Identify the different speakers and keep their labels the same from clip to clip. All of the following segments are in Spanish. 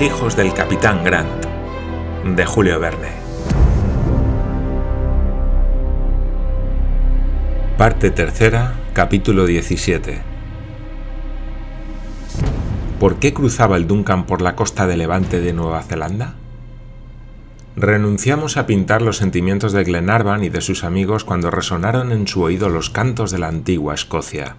Speaker 1: Hijos del capitán Grant, de Julio Verne. Parte tercera, capítulo 17. ¿Por qué cruzaba el Duncan por la costa de Levante de Nueva Zelanda? Renunciamos a pintar los sentimientos de Glenarvan y de sus amigos cuando resonaron en su oído los cantos de la antigua Escocia.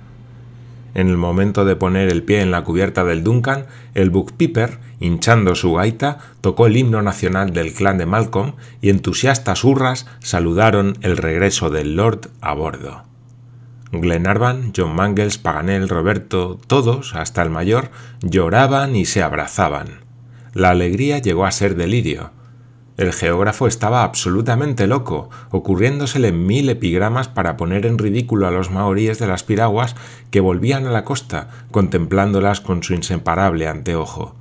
Speaker 1: En el momento de poner el pie en la cubierta del Duncan, el Buck Piper, hinchando su gaita, tocó el himno nacional del clan de Malcolm y entusiastas hurras saludaron el regreso del Lord a bordo. Glenarvan, John Mangles, Paganel, Roberto, todos, hasta el mayor, lloraban y se abrazaban. La alegría llegó a ser delirio. El geógrafo estaba absolutamente loco, ocurriéndosele mil epigramas para poner en ridículo a los maoríes de las piraguas que volvían a la costa, contemplándolas con su inseparable anteojo.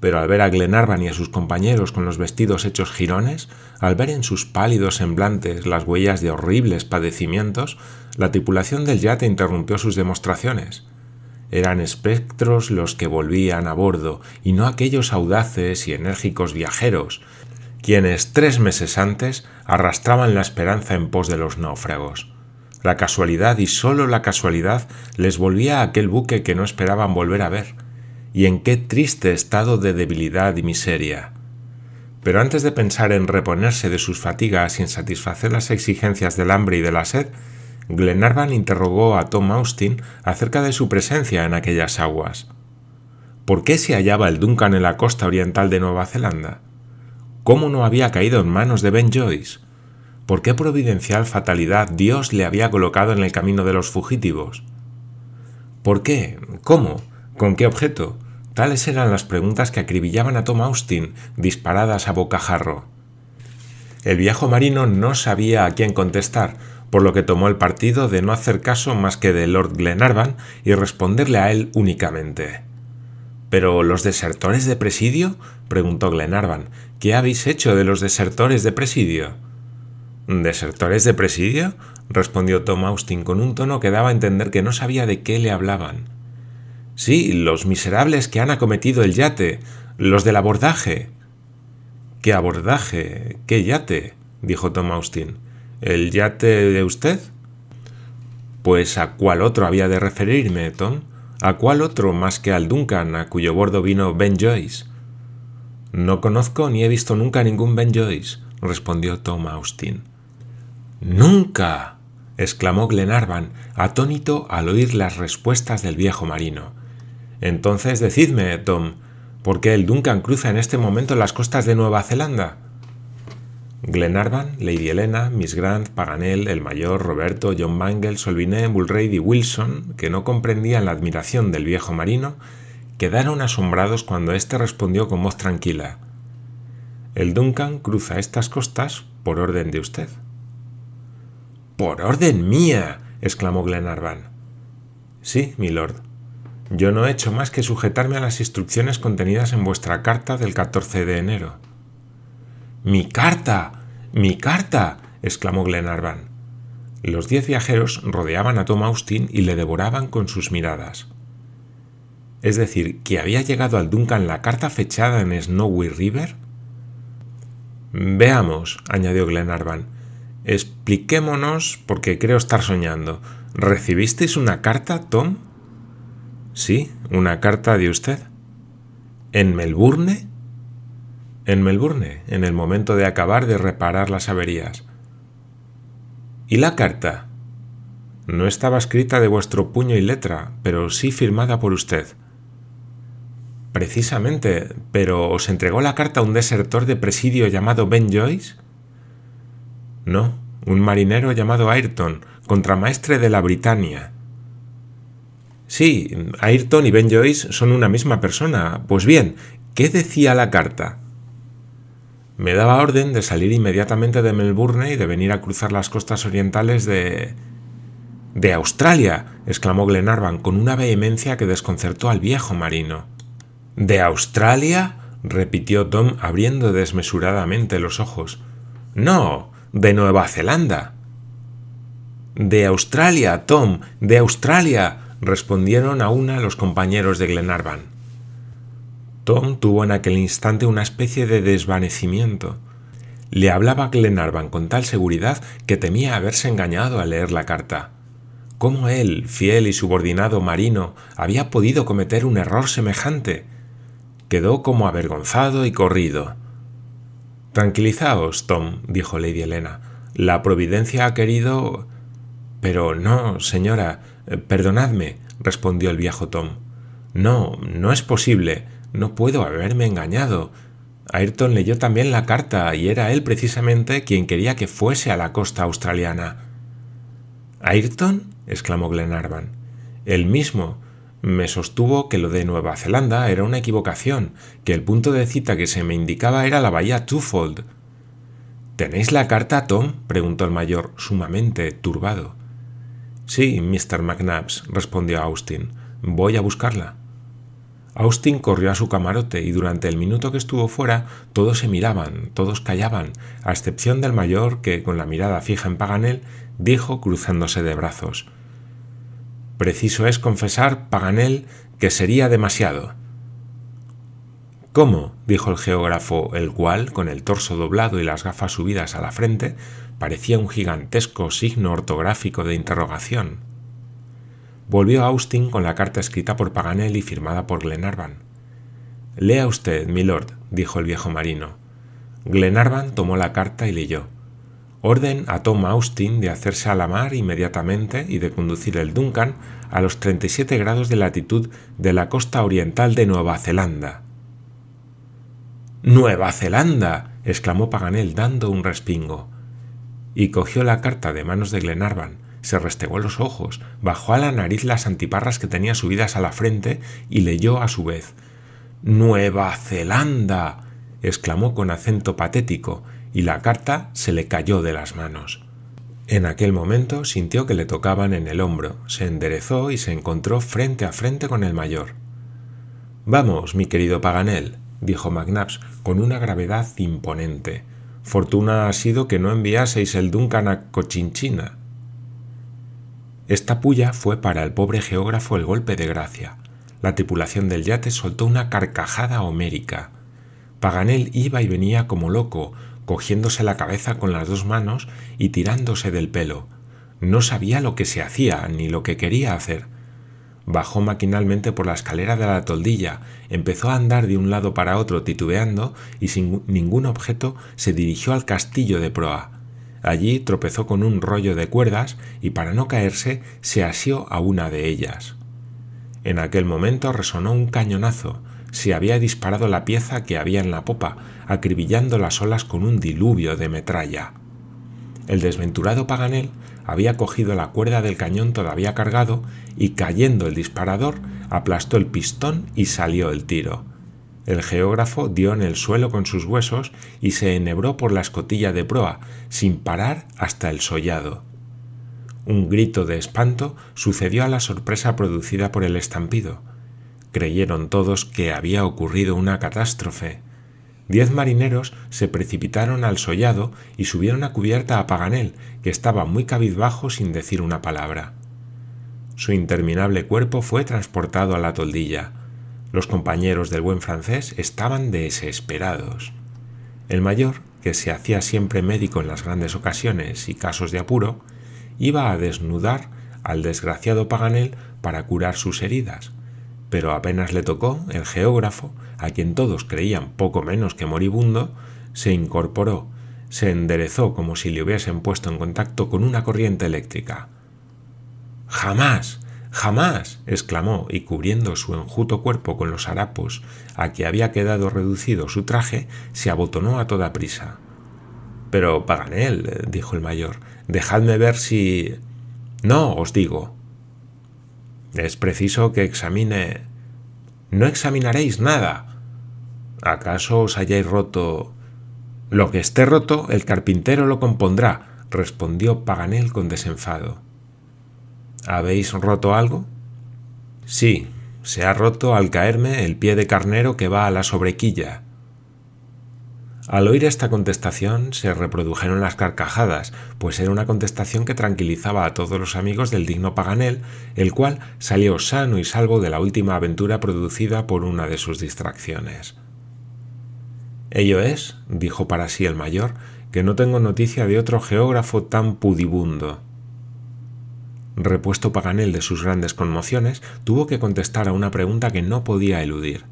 Speaker 1: Pero al ver a Glenarvan y a sus compañeros con los vestidos hechos jirones, al ver en sus pálidos semblantes las huellas de horribles padecimientos, la tripulación del yate interrumpió sus demostraciones. Eran espectros los que volvían a bordo, y no aquellos audaces y enérgicos viajeros, quienes tres meses antes arrastraban la esperanza en pos de los náufragos. La casualidad y sólo la casualidad les volvía a aquel buque que no esperaban volver a ver, y en qué triste estado de debilidad y miseria. Pero antes de pensar en reponerse de sus fatigas y en satisfacer las exigencias del hambre y de la sed, Glenarvan interrogó a Tom Austin acerca de su presencia en aquellas aguas. ¿Por qué se hallaba el Duncan en la costa oriental de Nueva Zelanda? ¿Cómo no había caído en manos de Ben Joyce? ¿Por qué providencial fatalidad Dios le había colocado en el camino de los fugitivos? ¿Por qué? ¿Cómo? ¿Con qué objeto? Tales eran las preguntas que acribillaban a Tom Austin, disparadas a bocajarro. El viejo marino no sabía a quién contestar, por lo que tomó el partido de no hacer caso más que de Lord Glenarvan y responderle a él únicamente. ¿Pero los desertores de presidio? preguntó Glenarvan. ¿Qué habéis hecho de los desertores de presidio? ¿Desertores de presidio? respondió Tom Austin con un tono que daba a entender que no sabía de qué le hablaban. Sí, los miserables que han acometido el yate, los del abordaje. ¿Qué abordaje? ¿Qué yate? dijo Tom Austin. ¿El yate de usted? Pues a cuál otro había de referirme, Tom. ¿A cuál otro más que al Duncan, a cuyo bordo vino Ben Joyce? No conozco ni he visto nunca ningún Ben Joyce, respondió Tom Austin. ¡Nunca! exclamó Glenarvan, atónito al oír las respuestas del viejo marino. Entonces decidme, Tom, ¿por qué el Duncan cruza en este momento las costas de Nueva Zelanda? Glenarvan, Lady Helena, Miss Grant, Paganel, el mayor, Roberto, John Mangles, Solviné, Bullrady y Wilson, que no comprendían la admiración del viejo marino, quedaron asombrados cuando éste respondió con voz tranquila. El Duncan cruza estas costas por orden de usted. ¡Por orden mía! exclamó Glenarvan. Sí, milord. Yo no he hecho más que sujetarme a las instrucciones contenidas en vuestra carta del 14 de enero. ¡Mi carta! ¡Mi carta! exclamó Glenarvan. Los diez viajeros rodeaban a Tom Austin y le devoraban con sus miradas. Es decir, que había llegado al Duncan la carta fechada en Snowy River. Veamos, añadió Glenarvan. Expliquémonos, porque creo estar soñando. ¿Recibisteis una carta, Tom? Sí, una carta de usted. ¿En Melbourne? En Melbourne, en el momento de acabar de reparar las averías. ¿Y la carta? No estaba escrita de vuestro puño y letra, pero sí firmada por usted. Precisamente, pero ¿os entregó la carta un desertor de presidio llamado Ben Joyce? No, un marinero llamado Ayrton, contramaestre de la Britannia. Sí, Ayrton y Ben Joyce son una misma persona. Pues bien, ¿qué decía la carta? Me daba orden de salir inmediatamente de Melbourne y de venir a cruzar las costas orientales de... de Australia, exclamó Glenarvan con una vehemencia que desconcertó al viejo marino. ¿De Australia? repitió Tom abriendo desmesuradamente los ojos. No, de Nueva Zelanda. De Australia, Tom, de Australia, respondieron a una los compañeros de Glenarvan. Tom tuvo en aquel instante una especie de desvanecimiento. Le hablaba Glenarvan con tal seguridad que temía haberse engañado al leer la carta. ¿Cómo él, fiel y subordinado marino, había podido cometer un error semejante? Quedó como avergonzado y corrido. Tranquilizaos, Tom, dijo Lady Helena. La providencia ha querido. Pero no, señora. Perdonadme, respondió el viejo Tom. No, no es posible. No puedo haberme engañado. Ayrton leyó también la carta y era él precisamente quien quería que fuese a la costa australiana. ¿Ayrton? exclamó Glenarvan. El mismo. Me sostuvo que lo de Nueva Zelanda era una equivocación, que el punto de cita que se me indicaba era la bahía Twofold. ¿Tenéis la carta, Tom? preguntó el mayor, sumamente turbado. Sí, Mr. McNabbs, respondió Austin. Voy a buscarla. Austin corrió a su camarote y durante el minuto que estuvo fuera todos se miraban, todos callaban, a excepción del mayor que, con la mirada fija en Paganel, dijo cruzándose de brazos. Preciso es confesar, Paganel, que sería demasiado. ¿Cómo? dijo el geógrafo, el cual, con el torso doblado y las gafas subidas a la frente, parecía un gigantesco signo ortográfico de interrogación. Volvió Austin con la carta escrita por Paganel y firmada por Glenarvan. Lea usted, milord, dijo el viejo marino. Glenarvan tomó la carta y leyó. Orden a Tom Austin de hacerse a la mar inmediatamente y de conducir el Duncan a los 37 grados de latitud de la costa oriental de Nueva Zelanda. ¡Nueva Zelanda! exclamó Paganel dando un respingo. Y cogió la carta de manos de Glenarvan, se restregó los ojos, bajó a la nariz las antiparras que tenía subidas a la frente y leyó a su vez. Nueva Zelanda. exclamó con acento patético, y la carta se le cayó de las manos. En aquel momento sintió que le tocaban en el hombro, se enderezó y se encontró frente a frente con el mayor. Vamos, mi querido Paganel, dijo McNabbs con una gravedad imponente. Fortuna ha sido que no enviaseis el Duncan a Cochinchina. Esta puya fue para el pobre geógrafo el golpe de gracia. La tripulación del yate soltó una carcajada homérica. Paganel iba y venía como loco, cogiéndose la cabeza con las dos manos y tirándose del pelo. No sabía lo que se hacía ni lo que quería hacer. Bajó maquinalmente por la escalera de la toldilla, empezó a andar de un lado para otro titubeando y sin ningún objeto se dirigió al castillo de proa. Allí tropezó con un rollo de cuerdas y para no caerse se asió a una de ellas. En aquel momento resonó un cañonazo. Se había disparado la pieza que había en la popa, acribillando las olas con un diluvio de metralla. El desventurado Paganel había cogido la cuerda del cañón todavía cargado y cayendo el disparador aplastó el pistón y salió el tiro. El geógrafo dio en el suelo con sus huesos y se enhebró por la escotilla de proa, sin parar hasta el sollado. Un grito de espanto sucedió a la sorpresa producida por el estampido. Creyeron todos que había ocurrido una catástrofe. Diez marineros se precipitaron al sollado y subieron a cubierta a Paganel, que estaba muy cabizbajo sin decir una palabra. Su interminable cuerpo fue transportado a la toldilla. Los compañeros del buen francés estaban desesperados. El mayor, que se hacía siempre médico en las grandes ocasiones y casos de apuro, iba a desnudar al desgraciado Paganel para curar sus heridas, pero apenas le tocó, el geógrafo, a quien todos creían poco menos que moribundo, se incorporó, se enderezó como si le hubiesen puesto en contacto con una corriente eléctrica. Jamás, Jamás, exclamó, y cubriendo su enjuto cuerpo con los harapos a que había quedado reducido su traje, se abotonó a toda prisa. Pero, Paganel, dijo el mayor, dejadme ver si. No, os digo. Es preciso que examine. No examinaréis nada. ¿Acaso os hayáis roto? Lo que esté roto, el carpintero lo compondrá, respondió Paganel con desenfado. ¿Habéis roto algo? Sí, se ha roto al caerme el pie de carnero que va a la sobrequilla. Al oír esta contestación se reprodujeron las carcajadas, pues era una contestación que tranquilizaba a todos los amigos del digno Paganel, el cual salió sano y salvo de la última aventura producida por una de sus distracciones. Ello es, dijo para sí el mayor, que no tengo noticia de otro geógrafo tan pudibundo. Repuesto Paganel de sus grandes conmociones, tuvo que contestar a una pregunta que no podía eludir.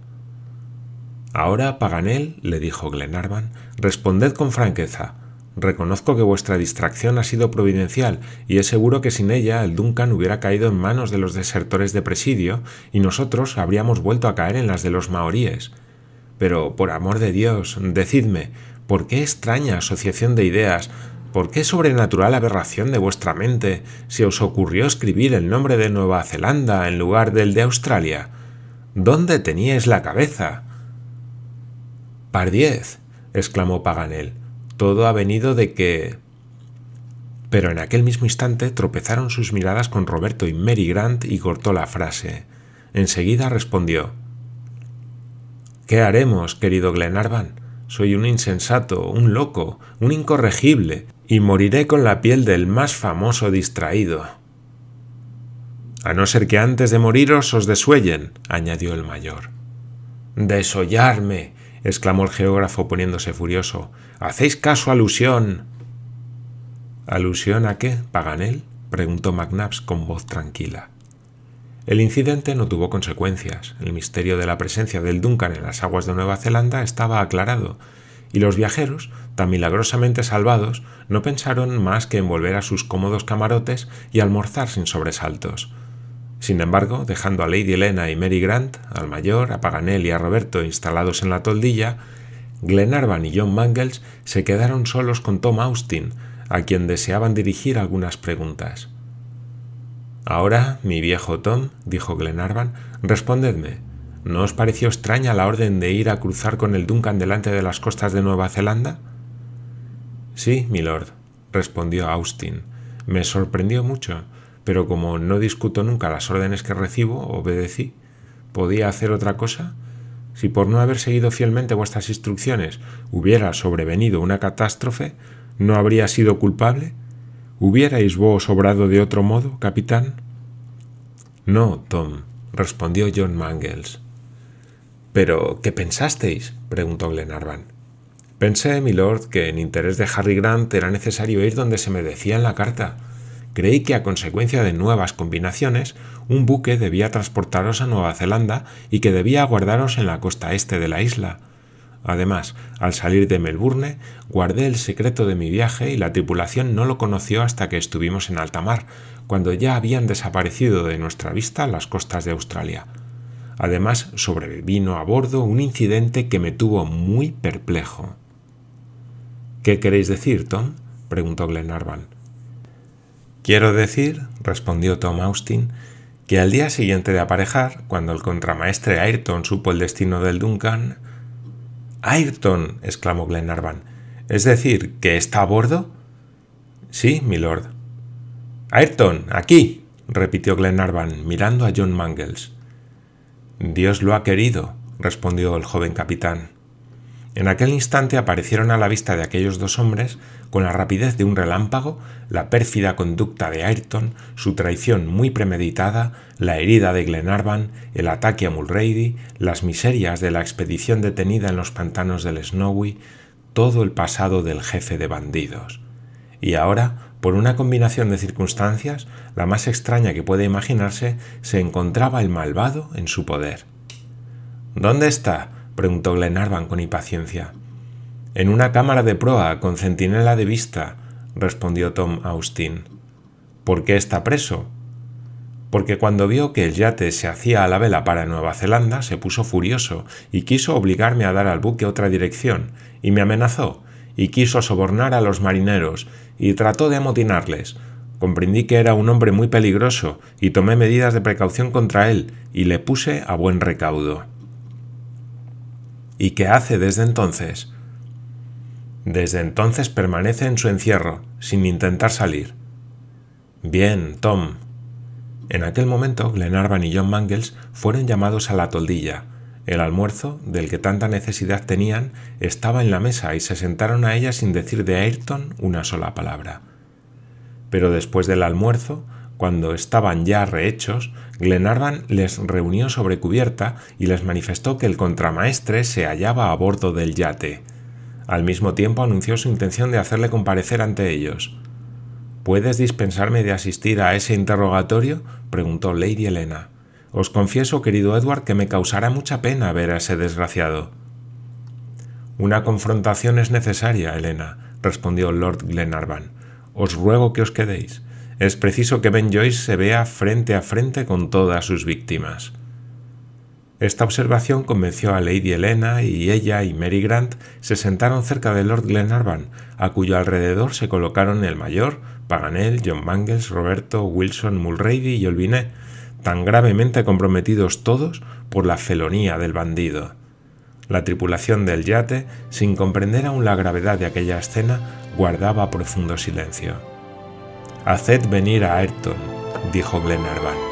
Speaker 1: Ahora, Paganel, le dijo Glenarvan, responded con franqueza. Reconozco que vuestra distracción ha sido providencial y es seguro que sin ella el Duncan hubiera caído en manos de los desertores de presidio y nosotros habríamos vuelto a caer en las de los maoríes. Pero, por amor de Dios, decidme, ¿por qué extraña asociación de ideas, por qué sobrenatural aberración de vuestra mente se os ocurrió escribir el nombre de Nueva Zelanda en lugar del de Australia? ¿Dónde teníais la cabeza? Pardiez, exclamó Paganel, todo ha venido de que... Pero en aquel mismo instante tropezaron sus miradas con Roberto y Mary Grant y cortó la frase. Enseguida respondió ¿Qué haremos, querido Glenarvan? Soy un insensato, un loco, un incorregible, y moriré con la piel del más famoso distraído. A no ser que antes de moriros os desuellen, añadió el mayor. Desollarme, exclamó el geógrafo poniéndose furioso. Hacéis caso alusión. ¿Alusión a qué, Paganel? preguntó McNabbs con voz tranquila. El incidente no tuvo consecuencias. El misterio de la presencia del Duncan en las aguas de Nueva Zelanda estaba aclarado, y los viajeros, tan milagrosamente salvados, no pensaron más que en volver a sus cómodos camarotes y almorzar sin sobresaltos. Sin embargo, dejando a Lady Elena y Mary Grant, al mayor, a Paganel y a Roberto instalados en la toldilla, Glenarvan y John Mangles se quedaron solos con Tom Austin, a quien deseaban dirigir algunas preguntas. Ahora, mi viejo Tom, dijo Glenarvan, respondedme. ¿No os pareció extraña la orden de ir a cruzar con el Duncan delante de las costas de Nueva Zelanda? Sí, milord, respondió Austin. Me sorprendió mucho pero como no discuto nunca las órdenes que recibo, obedecí. ¿Podía hacer otra cosa? Si por no haber seguido fielmente vuestras instrucciones hubiera sobrevenido una catástrofe, ¿no habría sido culpable? ¿Hubierais vos obrado de otro modo, capitán? No, Tom, respondió John Mangles. ¿Pero qué pensasteis? preguntó Glenarvan. Pensé, milord, que en interés de Harry Grant era necesario ir donde se me decía en la carta creí que a consecuencia de nuevas combinaciones, un buque debía transportaros a Nueva Zelanda y que debía aguardaros en la costa este de la isla. Además, al salir de Melbourne, guardé el secreto de mi viaje y la tripulación no lo conoció hasta que estuvimos en alta mar, cuando ya habían desaparecido de nuestra vista las costas de Australia. Además, sobrevino a bordo un incidente que me tuvo muy perplejo. ¿Qué queréis decir, Tom? preguntó Glenarvan. Quiero decir, respondió Tom Austin, que al día siguiente de aparejar, cuando el contramaestre Ayrton supo el destino del Duncan. Ayrton. exclamó Glenarvan. ¿Es decir, que está a bordo? Sí, milord. Ayrton, aquí. repitió Glenarvan, mirando a John Mangles. Dios lo ha querido, respondió el joven capitán. En aquel instante aparecieron a la vista de aquellos dos hombres, con la rapidez de un relámpago, la pérfida conducta de Ayrton, su traición muy premeditada, la herida de Glenarvan, el ataque a Mulrady, las miserias de la expedición detenida en los pantanos del Snowy, todo el pasado del jefe de bandidos. Y ahora, por una combinación de circunstancias, la más extraña que puede imaginarse, se encontraba el malvado en su poder. ¿Dónde está? preguntó Glenarvan con impaciencia. En una cámara de proa con centinela de vista, respondió Tom Austin. ¿Por qué está preso? Porque cuando vio que el yate se hacía a la vela para Nueva Zelanda, se puso furioso y quiso obligarme a dar al buque otra dirección, y me amenazó, y quiso sobornar a los marineros, y trató de amotinarles. Comprendí que era un hombre muy peligroso, y tomé medidas de precaución contra él, y le puse a buen recaudo. ¿Y qué hace desde entonces? Desde entonces permanece en su encierro, sin intentar salir. Bien, Tom. En aquel momento, Glenarvan y John Mangles fueron llamados a la toldilla. El almuerzo, del que tanta necesidad tenían, estaba en la mesa y se sentaron a ella sin decir de Ayrton una sola palabra. Pero después del almuerzo, cuando estaban ya rehechos, Glenarvan les reunió sobre cubierta y les manifestó que el contramaestre se hallaba a bordo del yate. Al mismo tiempo anunció su intención de hacerle comparecer ante ellos. ¿Puedes dispensarme de asistir a ese interrogatorio? preguntó Lady Helena. Os confieso, querido Edward, que me causará mucha pena ver a ese desgraciado. Una confrontación es necesaria, Elena, respondió Lord Glenarvan. Os ruego que os quedéis. Es preciso que Ben Joyce se vea frente a frente con todas sus víctimas. Esta observación convenció a Lady Helena y ella y Mary Grant se sentaron cerca de Lord Glenarvan, a cuyo alrededor se colocaron el mayor, Paganel, John Mangles, Roberto, Wilson, Mulrady y Olviné, tan gravemente comprometidos todos por la felonía del bandido. La tripulación del yate, sin comprender aún la gravedad de aquella escena, guardaba profundo silencio. Haced venir a Ayrton, dijo Glenarvan.